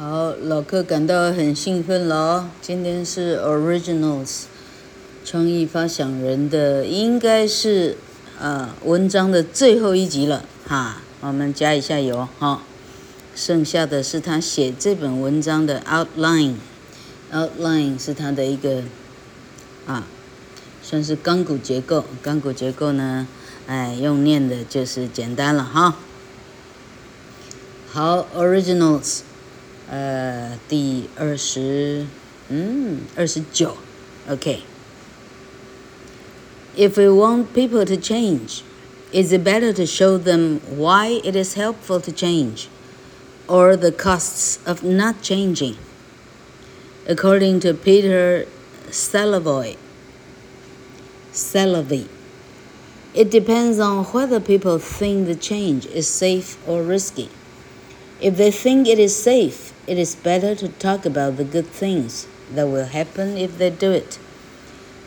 好，老客感到很兴奋了。今天是 Originals 创意发想人的，应该是啊文章的最后一集了哈。我们加一下油哈。剩下的是他写这本文章的 outline，outline 是他的一个啊，算是钢骨结构。钢骨结构呢，哎，用念的就是简单了哈。好，Originals。呃，第二十，嗯，二十九，OK。If we want people to change, is it better to show them why it is helpful to change, or the costs of not changing? According to Peter Salovey, Salovey, it depends on whether people think the change is safe or risky. If they think it is safe, it is better to talk about the good things that will happen if they do it.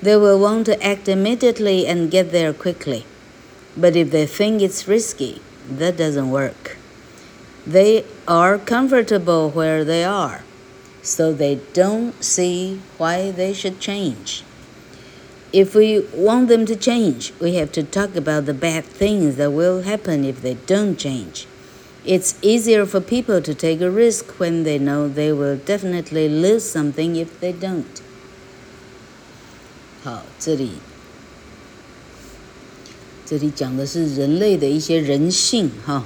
They will want to act immediately and get there quickly. But if they think it's risky, that doesn't work. They are comfortable where they are, so they don't see why they should change. If we want them to change, we have to talk about the bad things that will happen if they don't change. It's easier for people to take a risk when they know they will definitely lose something if they don't. 好，这里这里讲的是人类的一些人性哈。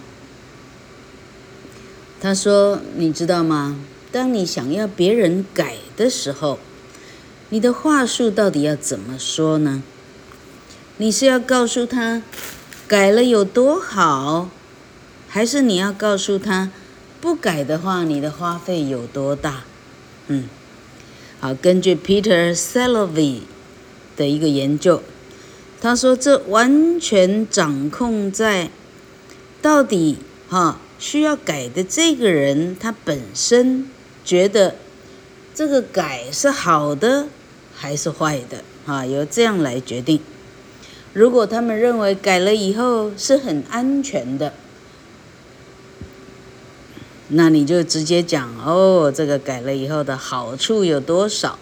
他说：“你知道吗？当你想要别人改的时候，你的话术到底要怎么说呢？你是要告诉他改了有多好？”还是你要告诉他，不改的话，你的花费有多大？嗯，好，根据 Peter Salovey 的一个研究，他说这完全掌控在到底哈需要改的这个人他本身觉得这个改是好的还是坏的啊，由这样来决定。如果他们认为改了以后是很安全的。那你就直接讲哦，这个改了以后的好处有多少？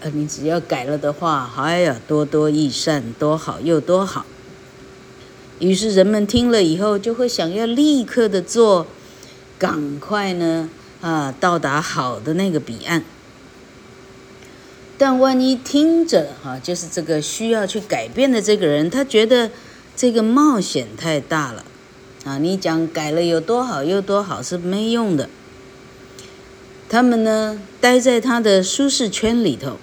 呃，你只要改了的话，哎呀，多多益善，多好又多好。于是人们听了以后，就会想要立刻的做，赶快呢啊，到达好的那个彼岸。但万一听着哈，就是这个需要去改变的这个人，他觉得这个冒险太大了。啊，你讲改了有多好有多好是没用的。他们呢，待在他的舒适圈里头，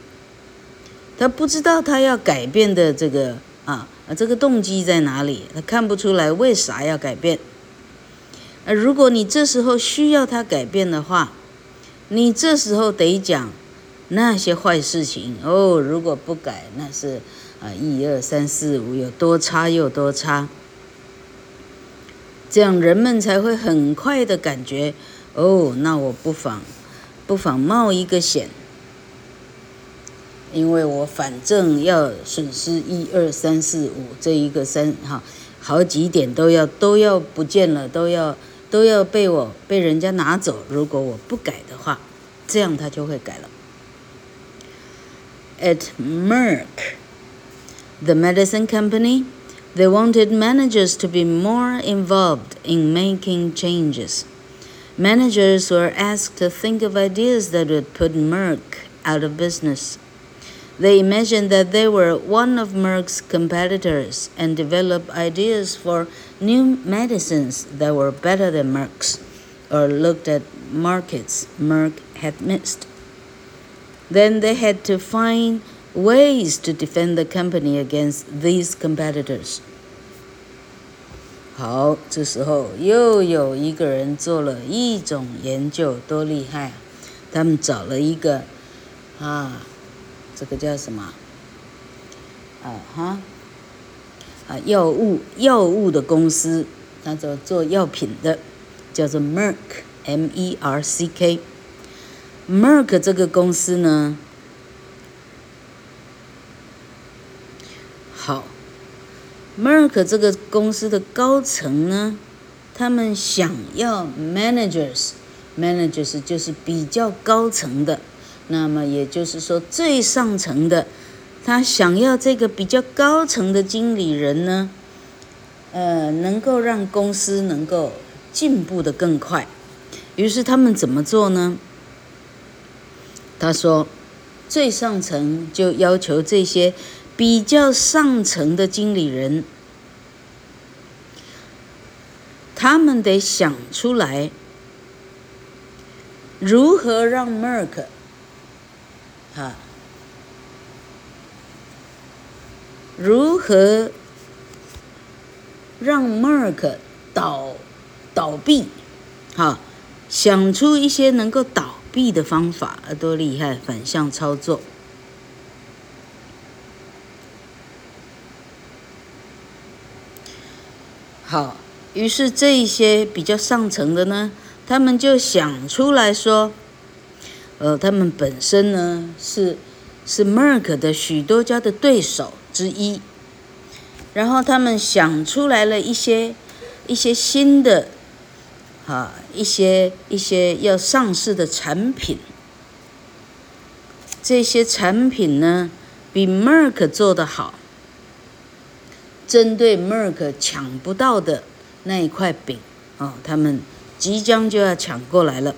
他不知道他要改变的这个啊这个动机在哪里，他看不出来为啥要改变。而如果你这时候需要他改变的话，你这时候得讲那些坏事情哦。如果不改，那是啊一二三四五有多差有多差。这样人们才会很快的感觉，哦，那我不妨，不妨冒一个险，因为我反正要损失一二三四五这一个三哈，好几点都要都要不见了，都要都要被我被人家拿走。如果我不改的话，这样他就会改了。At Merck, the medicine company. They wanted managers to be more involved in making changes. Managers were asked to think of ideas that would put Merck out of business. They imagined that they were one of Merck's competitors and developed ideas for new medicines that were better than Merck's, or looked at markets Merck had missed. Then they had to find ways to defend the company against these competitors。好，这时候又有一个人做了一种研究，多厉害啊！他们找了一个啊，这个叫什么？啊哈啊，药物药物的公司，他做做药品的，叫做 Merck，M-E-R-C-K。Merck 这个公司呢？，Merck 这个公司的高层呢，他们想要 managers，managers 就是比较高层的，那么也就是说最上层的，他想要这个比较高层的经理人呢，呃，能够让公司能够进步的更快。于是他们怎么做呢？他说，最上层就要求这些比较上层的经理人，他们得想出来如何让 Merck 啊，如何让 Merck 倒倒闭，哈，想出一些能够倒。闭的方法啊，多厉害！反向操作。好，于是这一些比较上层的呢，他们就想出来说，呃，他们本身呢是是 Merck 的许多家的对手之一，然后他们想出来了一些一些新的。啊，一些一些要上市的产品，这些产品呢，比 Merck 做得好，针对 Merk 抢不到的那一块饼，啊，他们即将就要抢过来了。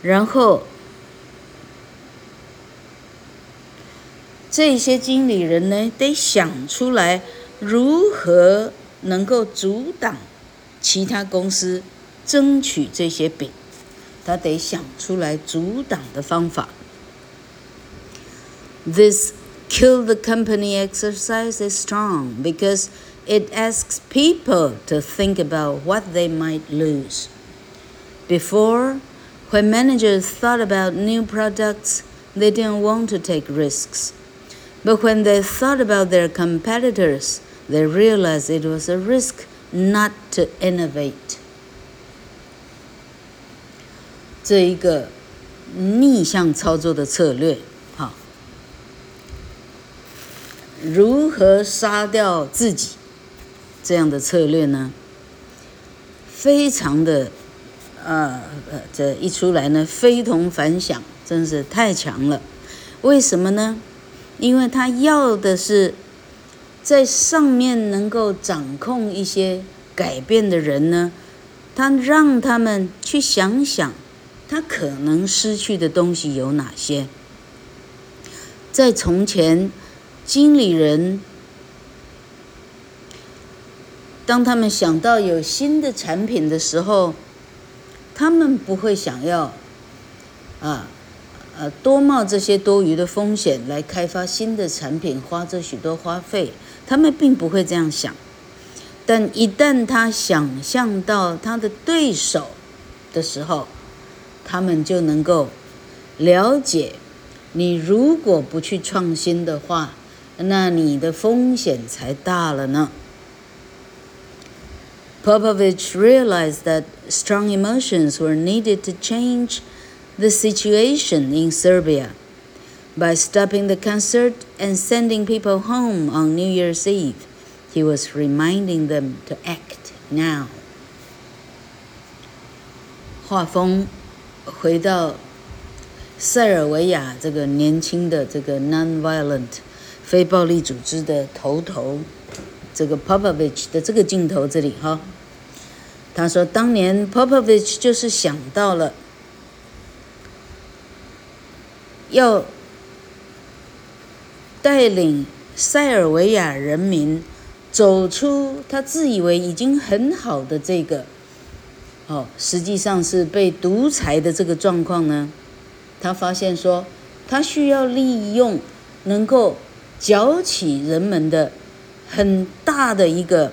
然后，这些经理人呢，得想出来如何能够阻挡。其他公司争取这些饼，他得想出来阻挡的方法。This kill the company exercise is strong because it asks people to think about what they might lose. Before, when managers thought about new products, they didn't want to take risks. But when they thought about their competitors, they realized it was a risk. Not to innovate，这一个逆向操作的策略， 如何杀掉自己这样的策略呢？非常的，呃呃，这一出来呢，非同凡响，真是太强了。为什么呢？因为他要的是。在上面能够掌控一些改变的人呢，他让他们去想想，他可能失去的东西有哪些。在从前，经理人当他们想到有新的产品的时候，他们不会想要啊。呃，多冒这些多余的风险来开发新的产品，花这许多花费，他们并不会这样想。但一旦他想象到他的对手的时候，他们就能够了解，你如果不去创新的话，那你的风险才大了呢。Popovich realized that strong emotions were needed to change the situation in Serbia by stopping the concert and sending people home on New Year's Eve. He was reminding them to act now. 画风回到塞尔维亚这个年轻的这个 non-violent 非暴力组织的头头，这个 Popovich 的这个镜头这里哈，他说当年 Popovich 就是想到了。要带领塞尔维亚人民走出他自以为已经很好的这个，哦，实际上是被独裁的这个状况呢。他发现说，他需要利用能够搅起人们的很大的一个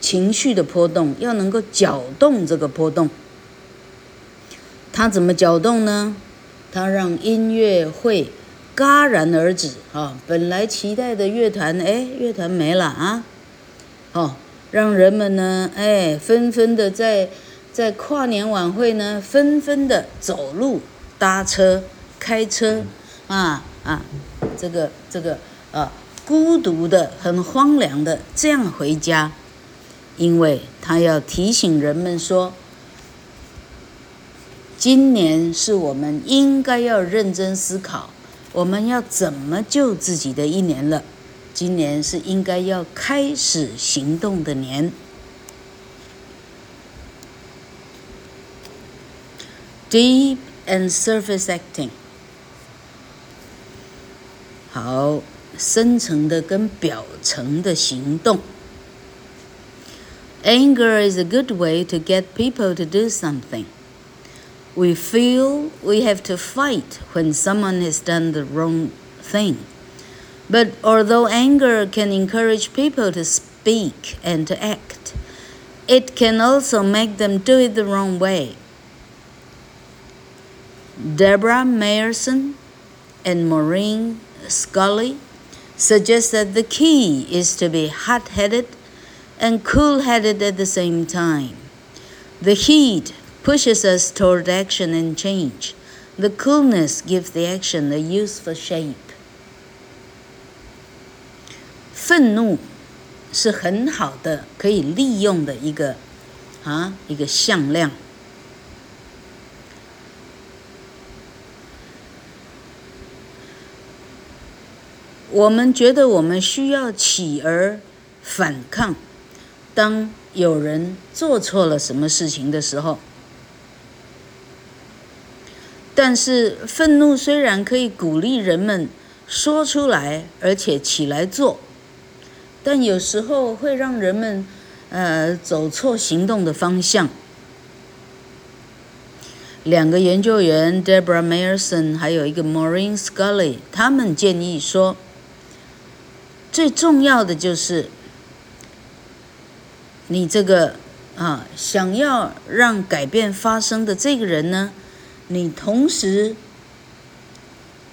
情绪的波动，要能够搅动这个波动。他怎么搅动呢？他让音乐会戛然而止啊！本来期待的乐团，哎，乐团没了啊！哦，让人们呢，哎，纷纷的在在跨年晚会呢，纷纷的走路、搭车、开车，啊啊，这个这个啊，孤独的、很荒凉的这样回家，因为他要提醒人们说，今年是我们应该要认真思考，我们要怎么救自己的一年了。今年是应该要开始行动的年。Deep and surface acting，好，深层的跟表层的行动。Anger is a good way to get people to do something. We feel we have to fight when someone has done the wrong thing. But although anger can encourage people to speak and to act, it can also make them do it the wrong way. Deborah Mayerson and Maureen Scully suggest that the key is to be hot headed and cool headed at the same time. The heat pushes us toward action and change. The coolness gives the action a useful shape. 愤怒是很好的，可以利用的一个啊一个向量。 我们觉得我们需要起而反抗，当有人做错了什么事情的时候。但是愤怒虽然可以鼓励人们说出来，而且起来做，但有时候会让人们呃走错行动的方向。两个研究员 Deborah Mayerson 还有一个 Maureen Scully，他们建议说。最重要的就是，你这个啊，想要让改变发生的这个人呢，你同时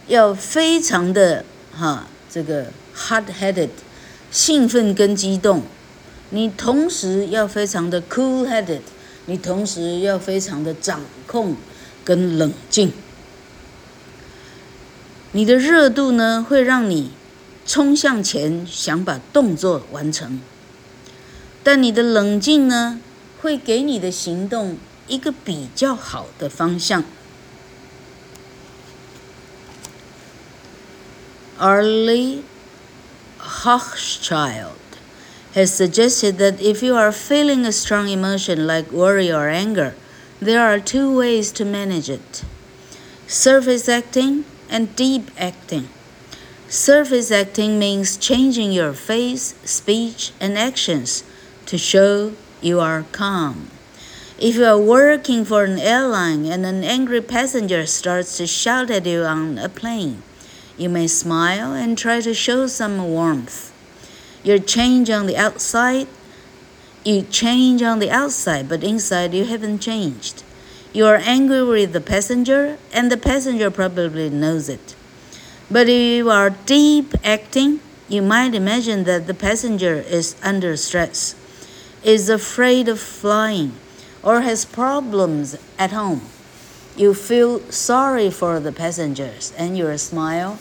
要非常的哈、啊，这个 hard headed，兴奋跟激动，你同时要非常的 cool-headed，你同时要非常的掌控跟冷静，你的热度呢会让你。冲向前，想把动作完成，但你的冷静呢，会给你的行动一个比较好的方向。Arlie Hochschild has suggested that if you are feeling a strong emotion like worry or anger, there are two ways to manage it: surface acting and deep acting. Surface acting means changing your face, speech, and actions to show you are calm. If you are working for an airline and an angry passenger starts to shout at you on a plane, you may smile and try to show some warmth. You change on the outside, you change on the outside, but inside you haven't changed. You are angry with the passenger, and the passenger probably knows it. But if you are deep acting, you might imagine that the passenger is under stress, is afraid of flying, or has problems at home. You feel sorry for the passengers, and your smile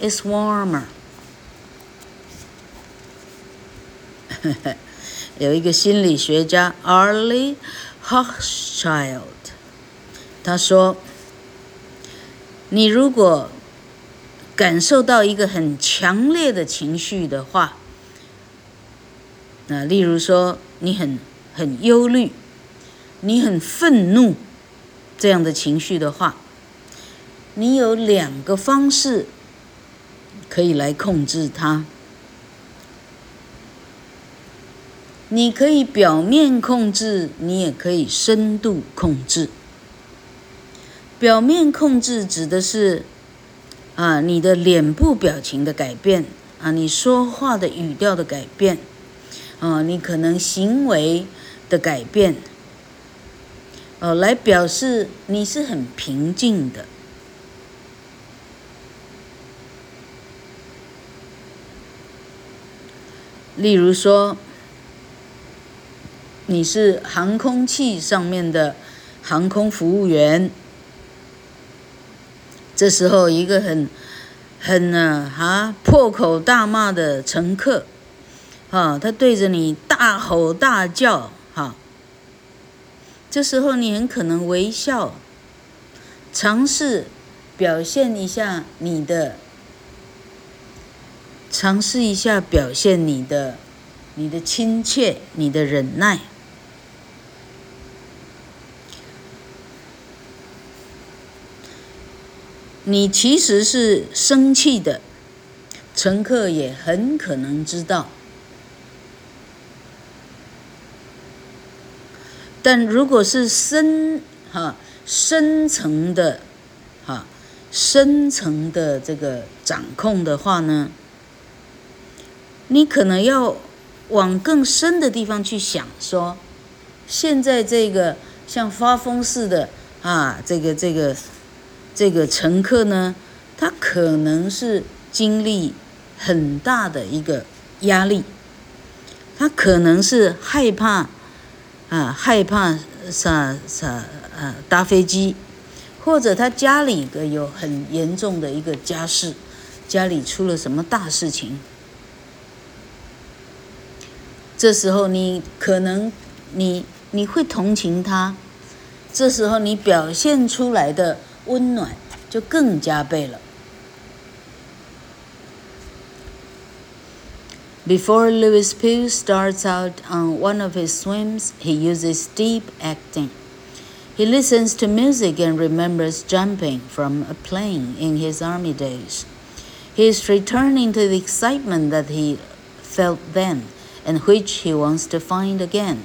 is warmer. 有一个心理学家 Arlie Hochschild，他说：“你如果……” 感受到一个很强烈的情绪的话，那例如说你很很忧虑，你很愤怒这样的情绪的话，你有两个方式可以来控制它。你可以表面控制，你也可以深度控制。表面控制指的是。啊，你的脸部表情的改变啊，你说话的语调的改变，啊，你可能行为的改变，呃，来表示你是很平静的。例如说，你是航空器上面的航空服务员。这时候，一个很、很呢、啊，哈破口大骂的乘客，啊，他对着你大吼大叫，哈，这时候你很可能微笑，尝试表现一下你的，尝试一下表现你的，你的亲切，你的忍耐。你其实是生气的，乘客也很可能知道。但如果是深哈深层的哈深层的这个掌控的话呢，你可能要往更深的地方去想，说现在这个像发疯似的啊，这个这个。这个乘客呢，他可能是经历很大的一个压力，他可能是害怕啊，害怕啥啥啊搭飞机，或者他家里的有很严重的一个家事，家里出了什么大事情，这时候你可能你你会同情他，这时候你表现出来的。温暖就更加倍了。Before Louis Pugh starts out on one of his swims, he uses deep acting. He listens to music and remembers jumping from a plane in his army days. He is returning to the excitement that he felt then and which he wants to find again.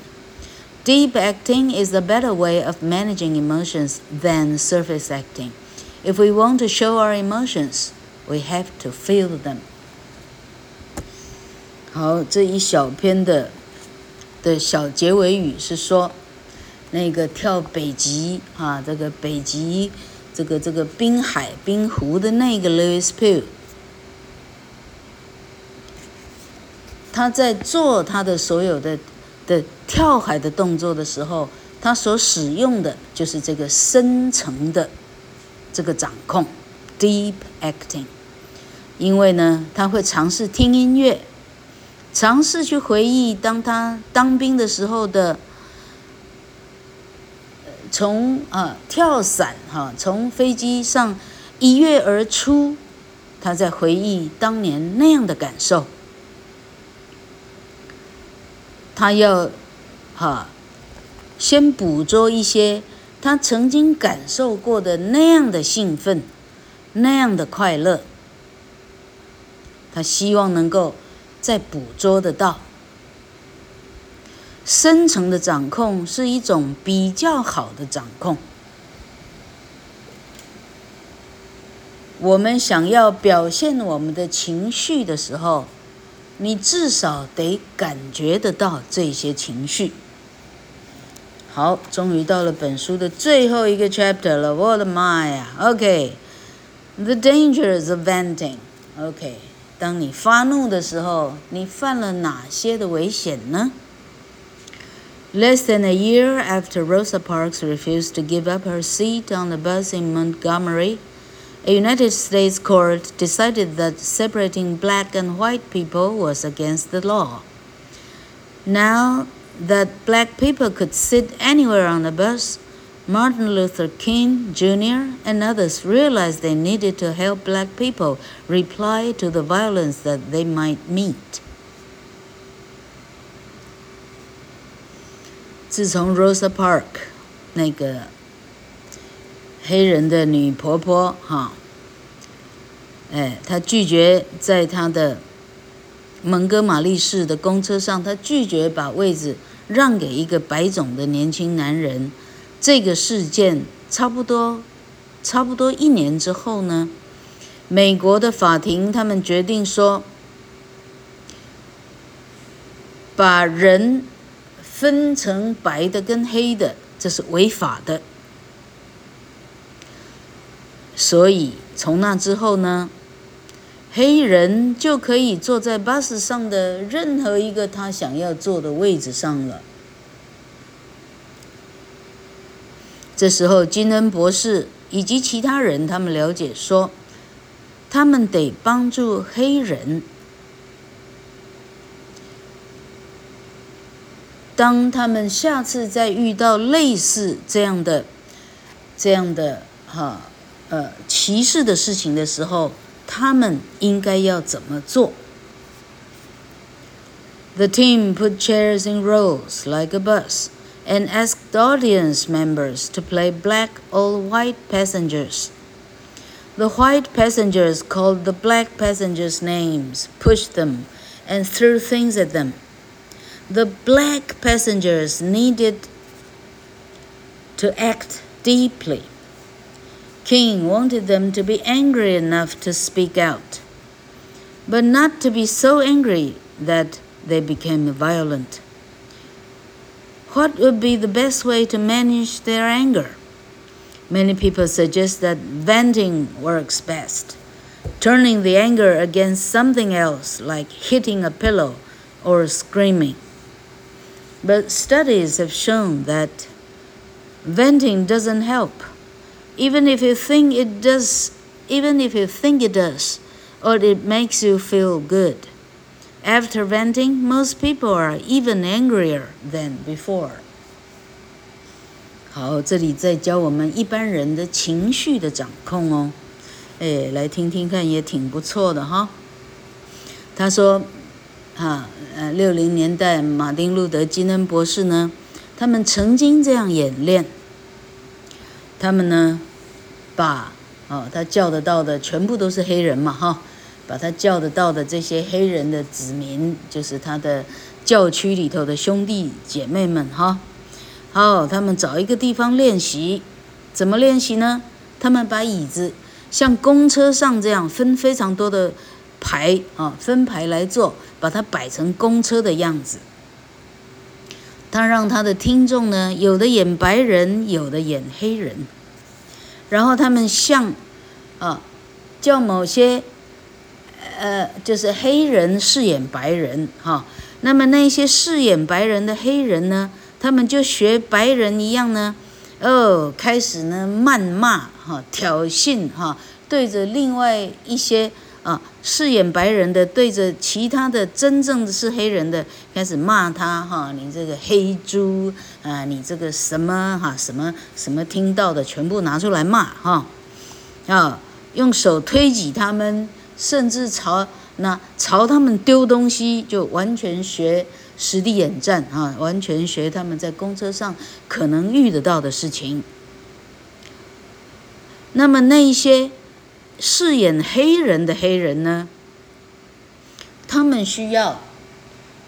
Deep acting is a better way of managing emotions than surface acting. If we want to show our emotions, we have to feel them. 好，这一小篇的的小结尾语是说，那个跳北极啊，这个北极，这个这个冰海冰湖的那个 Louis Pugh，他在做他的所有的。 的跳海的动作的时候，他所使用的就是这个深层的这个掌控，deep acting。因为呢，他会尝试听音乐，尝试去回忆当他当兵的时候的，从啊跳伞哈，从飞机上一跃而出，他在回忆当年那样的感受。他要，哈，先捕捉一些他曾经感受过的那样的兴奋，那样的快乐。他希望能够再捕捉得到。深层的掌控是一种比较好的掌控。我们想要表现我们的情绪的时候。你至少得感觉得到这些情绪。好，终于到了本书的最后一个 chapter 了，我的妈呀！OK，the dangers of venting。OK，当你发怒的时候，你犯了哪些的危险呢？Less than a year after Rosa Parks refused to give up her seat on the bus in Montgomery. A United States court decided that separating black and white people was against the law. Now that black people could sit anywhere on the bus, Martin Luther King Jr. and others realized they needed to help black people reply to the violence that they might meet. 自从 Rosa Parks 那个 黑人的女婆婆，哈，哎，她拒绝在她的蒙哥马利市的公车上，她拒绝把位置让给一个白种的年轻男人。这个事件差不多，差不多一年之后呢，美国的法庭他们决定说，把人分成白的跟黑的，这是违法的。所以从那之后呢，黑人就可以坐在巴士上的任何一个他想要坐的位置上了。这时候，金恩博士以及其他人他们了解说，他们得帮助黑人，当他们下次再遇到类似这样的、这样的哈呃歧视的事情的时候，他们应该要怎么做？The team put chairs in rows like a bus and asked audience members to play black or white passengers. The white passengers called the black passengers names, pushed them, and threw things at them. The black passengers needed to act deeply. King wanted them to be angry enough to speak out, but not to be so angry that they became violent. What would be the best way to manage their anger? Many people suggest that venting works best, turning the anger against something else, like hitting a pillow or screaming. But studies have shown that venting doesn't help Even if you think it does, even if you think it does, or it makes you feel good. After venting, most people are even angrier than before. 好，这里在教我们一般人的情绪的掌控哦。哎，来听听看，也挺不错的哈。他说。哈，呃，六零年代，马丁·路德·金恩博士呢，他们曾经这样演练。 他们呢，把哦，他叫得到的全部都是黑人嘛，哈，把他叫得到的这些黑人的子民，就是他的教区里头的兄弟姐妹们，哈，好，他们找一个地方练习，怎么练习呢？他们把椅子像公车上这样分非常多的排啊，分排来坐。把它摆成公车的样子，他让他的听众呢，有的演白人，有的演黑人，然后他们像啊，叫某些呃，就是黑人饰演白人哈，那么那些饰演白人的黑人呢，他们就学白人一样呢，哦，开始呢谩骂哈，挑衅哈，对着另外一些。饰演白人的对着其他的真正的是黑人的开始骂他哈，你这个黑猪啊，你这个什么哈什么什么听到的全部拿出来骂哈，啊，用手推挤他们，甚至朝那朝他们丢东西，就完全学实地演战啊，完全学他们在公车上可能遇得到的事情。那么那一些。饰演黑人的黑人呢，他们需要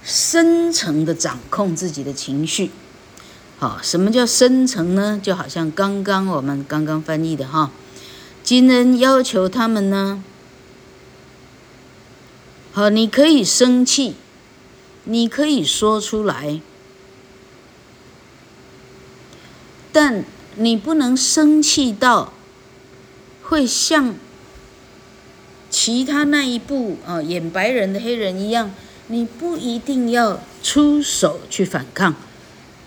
深层的掌控自己的情绪。好，什么叫深层呢？就好像刚刚我们刚刚翻译的哈，金恩要求他们呢，好，你可以生气，你可以说出来，但你不能生气到会像。其他那一部啊，演白人的黑人一样，你不一定要出手去反抗，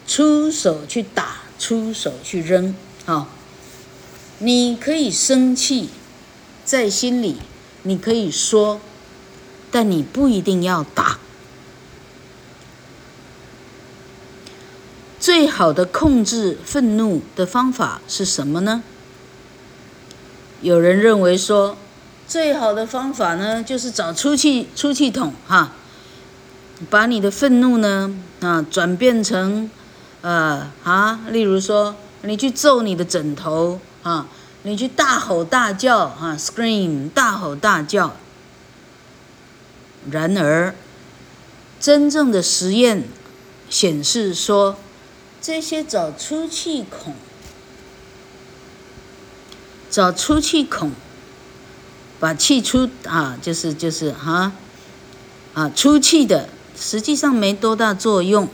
出手去打，出手去扔，啊，你可以生气，在心里，你可以说，但你不一定要打。最好的控制愤怒的方法是什么呢？有人认为说。最好的方法呢，就是找出气出气筒哈，把你的愤怒呢啊转变成，呃啊，例如说你去揍你的枕头啊，你去大吼大叫啊，scream 大吼大叫。然而，真正的实验显示说，这些找出气孔，找出气孔。把气出啊，就是就是哈啊，出气的，实际上没多大作用。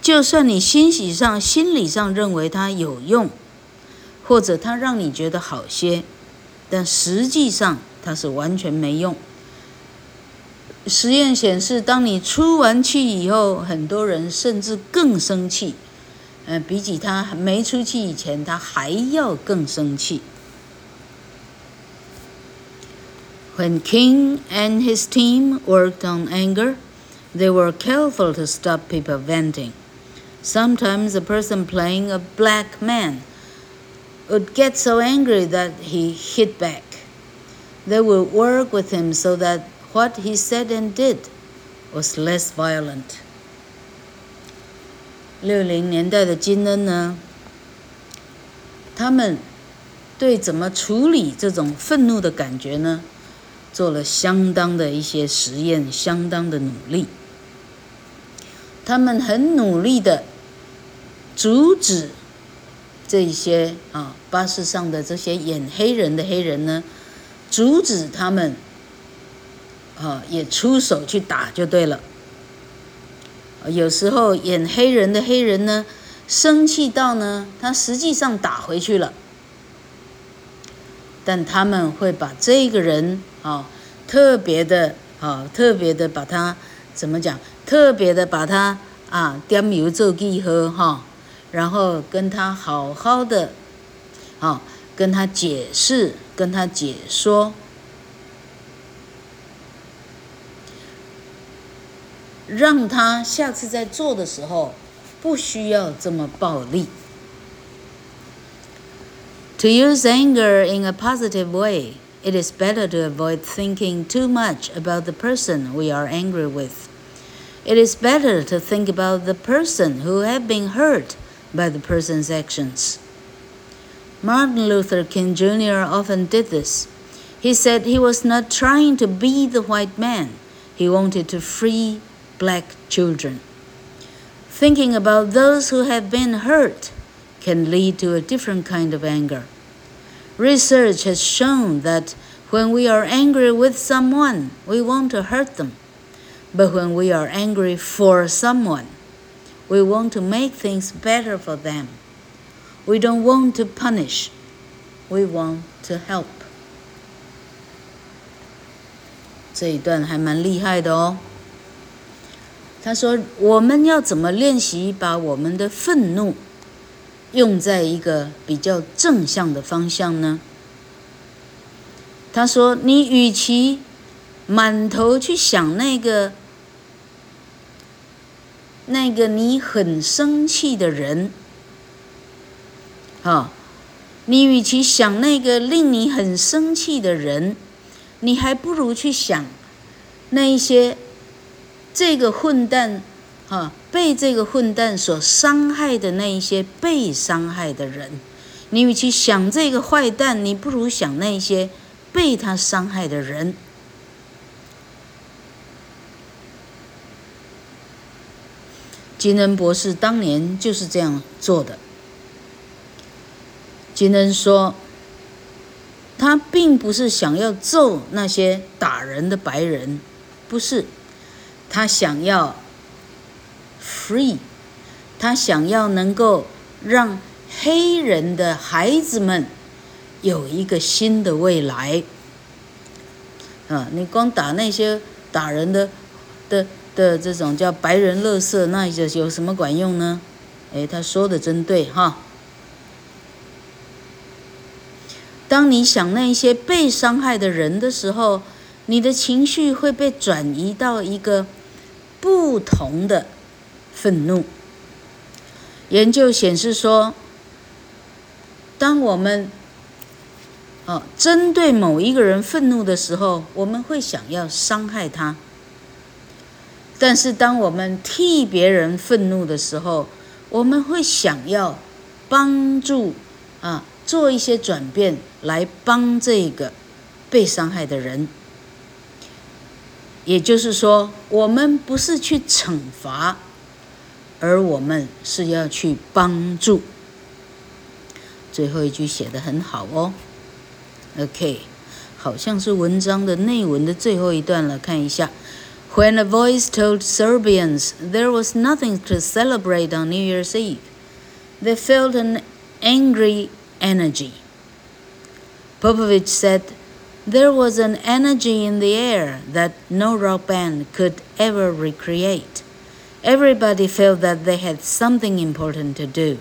就算你欣喜上、心理上认为它有用，或者它让你觉得好些，但实际上它是完全没用。实验显示，当你出完气以后，很多人甚至更生气，嗯，比起他没出气以前，他还要更生气。When King and his team worked on anger, They were careful to stop people venting. Sometimes a person playing a black man would get so angry that he hit back. They would work with him so that what he said and did was less violent. 六零年代的金恩呢，他们对怎么处理这种愤怒的感觉呢， 做了相当的一些实验，相当的努力。他们很努力的阻止这些啊巴士上的这些演黑人的黑人呢，阻止他们啊也出手去打就对了。有时候演黑人的黑人呢，生气到呢，他实际上打回去了，但他们会把这个人啊，特别的啊，特别的把他怎么讲？特别的把他啊，点油做记号哈，然后跟他好好的，啊，跟他解释，跟他解说。让他下次在做的时候，不需要这么暴力。To use anger in a positive way, it is better to avoid thinking too much about the person we are angry with. It is better to think about the person who have been hurt by the person's actions. Martin Luther King Jr. often did this. He said he was not trying to be the white man. He wanted to free black children. Thinking about those who have been hurt can lead to a different kind of anger. Research has shown that when we are angry with someone, we want to hurt them. But when we are angry for someone, we want to make things better for them. We don't want to punish, we want to help. 这一段还蛮厉害的哦。他说：“我们要怎么练习把我们的愤怒 用在一个比较正向的方向呢？”他说：“你与其满头去想那个那个你很生气的人，啊，你与其想那个令你很生气的人，你还不如去想那一些。”这个混蛋，哈，被这个混蛋所伤害的那一些被伤害的人，你与其想这个坏蛋，你不如想那些被他伤害的人。金恩博士当年就是这样做的。金恩说，他并不是想要揍那些打人的白人，不是。他想要 free，他想要能够让黑人的孩子们有一个新的未来。啊，你光打那些打人的的的这种叫白人乐色，那有有什么管用呢？哎，他说的真对哈。当你想那些被伤害的人的时候，你的情绪会被转移到一个。不同的愤怒。研究显示说，当我们哦针对某一个人愤怒的时候，我们会想要伤害他；但是当我们替别人愤怒的时候，我们会想要帮助啊做一些转变，来帮这个被伤害的人。也就是说，我们不是去惩罚，而我们是要去帮助。最后一句写得很好哦。OK，好像是文章的内文的最后一段了，看一下。When a voice told Serbians there was nothing to celebrate on New Year's Eve, they felt an angry energy. Popovich said. There was an energy in the air that no rock band could ever recreate. Everybody felt that they had something important to do.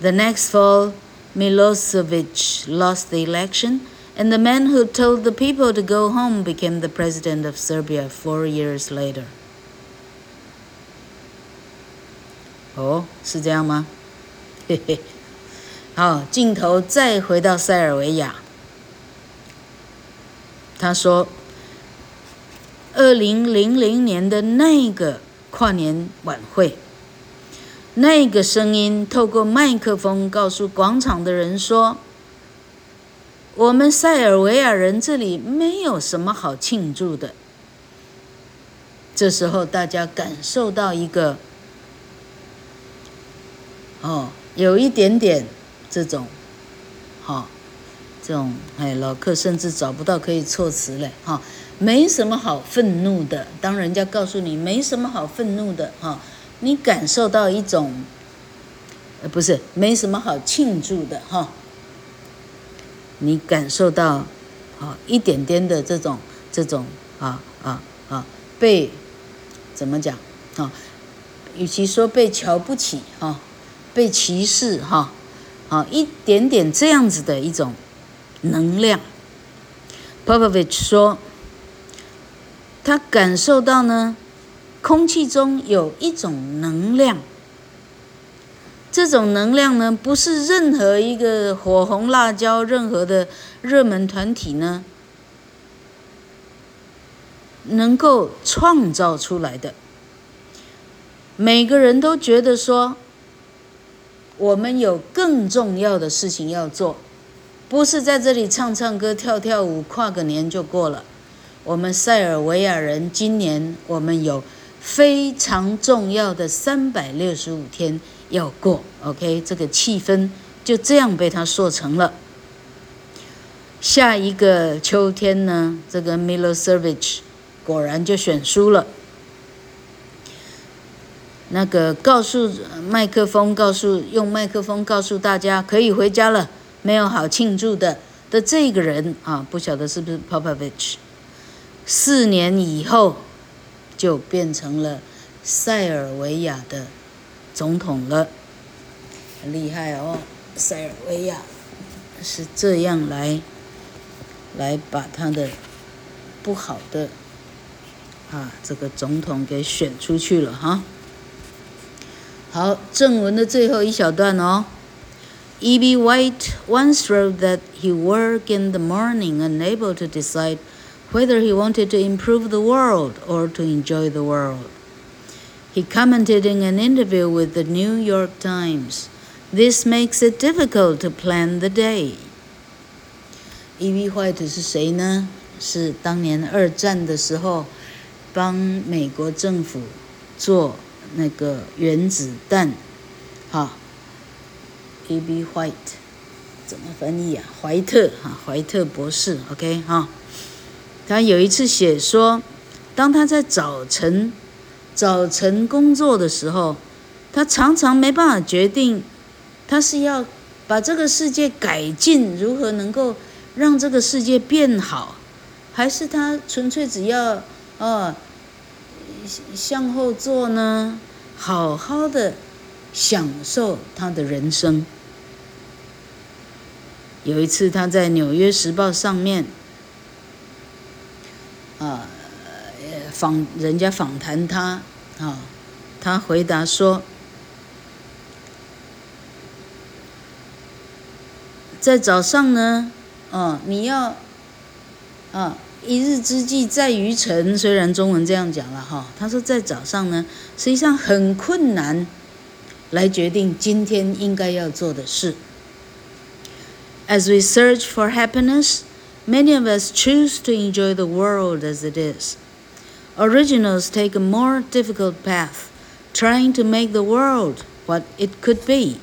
The next fall, Milosevic lost the election, and the man who told the people to go home became the president of Serbia four years later. Oh, 哦，是这样吗？嘿嘿，好，镜头再回到塞尔维亚。他说，二零零零年的那个 跨年晚会，那个声音透过麦克风告诉广场的人说：“我们塞尔维亚人这里没有什么好庆祝的。”这时候，大家感受到一个，哦，有一点点这种，好、哦，这种哎，老客甚至找不到可以措辞嘞，哈、哦，没什么好愤怒的。当人家告诉你没什么好愤怒的，哈、你感受到一种，呃，不是，没什么好庆祝的，哈、你感受到，啊、一点点的这种这种啊啊啊被。怎么讲？啊，与其说被瞧不起，哈，被歧视，哈，啊，一点点这样子的一种能量。Popovich 说，他感受到呢，空气中有一种能量。这种能量呢，不是任何一个火红辣椒、任何的热门团体呢。能够创造出来的，每个人都觉得说，我们有更重要的事情要做，不是在这里唱唱歌、跳跳舞、跨个年就过了。我们塞尔维亚人今年我们有非常重要的三百六十五天要过，OK，这个气氛就这样被他说成了。下一个秋天呢，这个 Milosevic。果然就选输了。那个告诉麦克风，告诉用麦克风告诉大家可以回家了，没有好庆祝的的这个人啊，不晓得是不是 Popovich。四年以后，就变成了塞尔维亚的总统了，很厉害哦！塞尔维亚是这样来来把他的不好的。啊，这个总统给选出去了哈。好，正文的最后一小段哦。E.B. White once wrote that he woke in the morning unable to decide whether he wanted to improve the world or to enjoy the world. He commented in an interview with the New York Times, "This makes it difficult to plan the day." E.B. White 是谁呢？是当年二战的时候。帮美国政府做那个原子弹，哈，E.B. White 怎么翻译啊？怀特哈，怀特博士，OK 哈。 他有一次写说，当他在早晨早晨工作的时候，他常常没办法决定，他是要把这个世界改进，如何能够让这个世界变好，还是他纯粹只要哦。向后坐呢，好好的享受他的人生。有一次，他在《纽约时报》上面，啊，访人家访谈他，啊，他回答说，在早上呢，啊，你要，啊。一日之计在于晨，虽然中文这样讲了哈，他说在早上呢，实际上很困难来决定今天应该要做的事。As we search for happiness, many of us choose to enjoy the world as it is. Originals take a more difficult path, trying to make the world what it could be.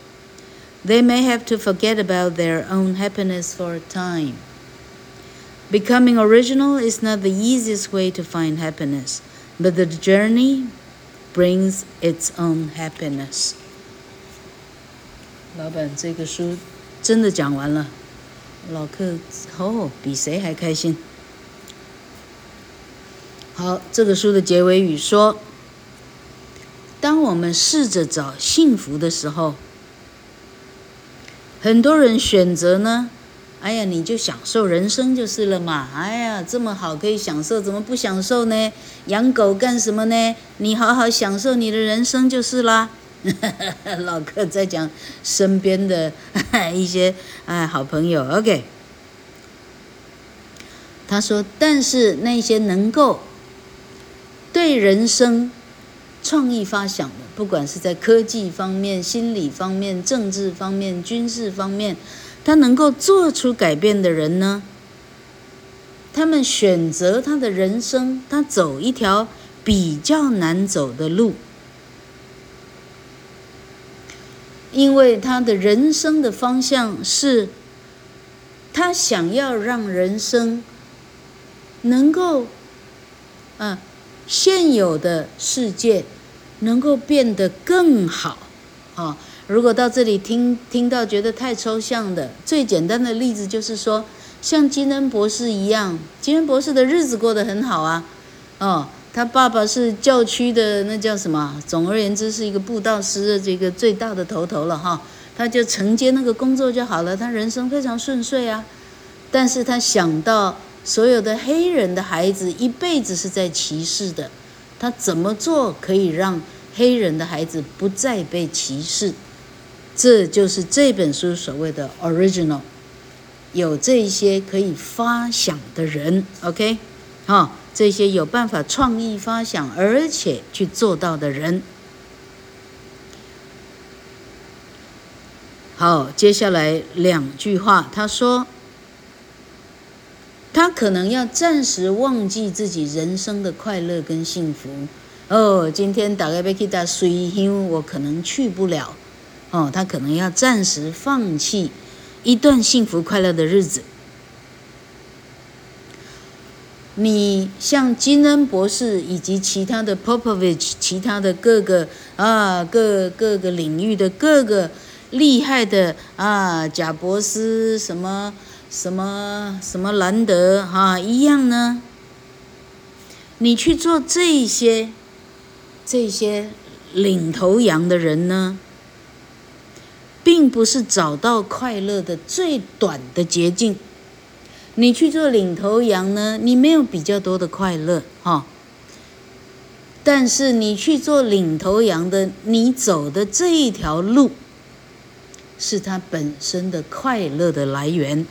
They may have to forget about their own happiness for a time. Becoming original is not the easiest way to find happiness, but the journey brings its own happiness. 老板，这个书真的讲完了， 老客哦，比谁还开心。好，这个书的结尾语说：当我们试着找幸福的时候，很多人选择呢。哎呀，你就享受人生就是了嘛！哎呀，这么好可以享受，怎么不享受呢？养狗干什么呢？你好好享受你的人生就是啦。老哥在讲身边的 一些哎好朋友，OK。他说：“但是那些能够对人生创意发想的，不管是在科技方面、心理方面、政治方面、军事方面，他能够做出改变的人呢？他们选择他的人生，他走一条比较难走的路，因为他的人生的方向是，他想要让人生。”能够，啊，现有的世界能够变得更好，啊，如果到这里听听到觉得太抽象的，最简单的例子就是说，像金恩博士一样，金恩博士的日子过得很好啊，哦，他爸爸是教区的那叫什么？总而言之，是一个布道师的这个最大的头头了哈，他就承接那个工作就好了，他人生非常顺遂啊，但是他想到。所有的黑人的孩子一辈子是在歧视的，他怎么做可以让黑人的孩子不再被歧视？这就是这本书所谓的 original，有这些可以发想的人，OK，好，这些有办法创意发想而且去做到的人。好，接下来两句话，他说。他可能要暂时忘记自己人生的快乐跟幸福哦。今天打开贝克达水乡，我可能去不了哦。他可能要暂时放弃一段幸福快乐的日子。你像金恩博士以及其他的 Popovich，其他的各个啊各各个领域的各个厉害的啊贾伯斯什么。什么什么兰德哈、啊、一样呢？你去做这些这些领头羊的人呢，并不是找到快乐的最短的捷径。你去做领头羊呢，你没有比较多的快乐哈。但是你去做领头羊的，你走的这一条路，是它本身的快乐的来源。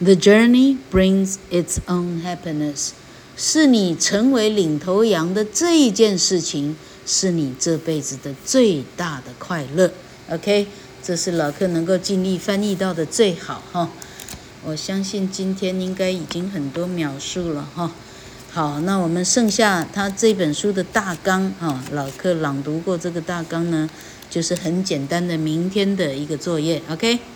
The journey brings its own happiness，是你成为领头羊的这一件事情，是你这辈子的最大的快乐。OK，这是老客能够尽力翻译到的最好哈。我相信今天应该已经很多秒数了哈。好，那我们剩下他这本书的大纲哈，老客朗读过这个大纲呢，就是很简单的明天的一个作业。OK。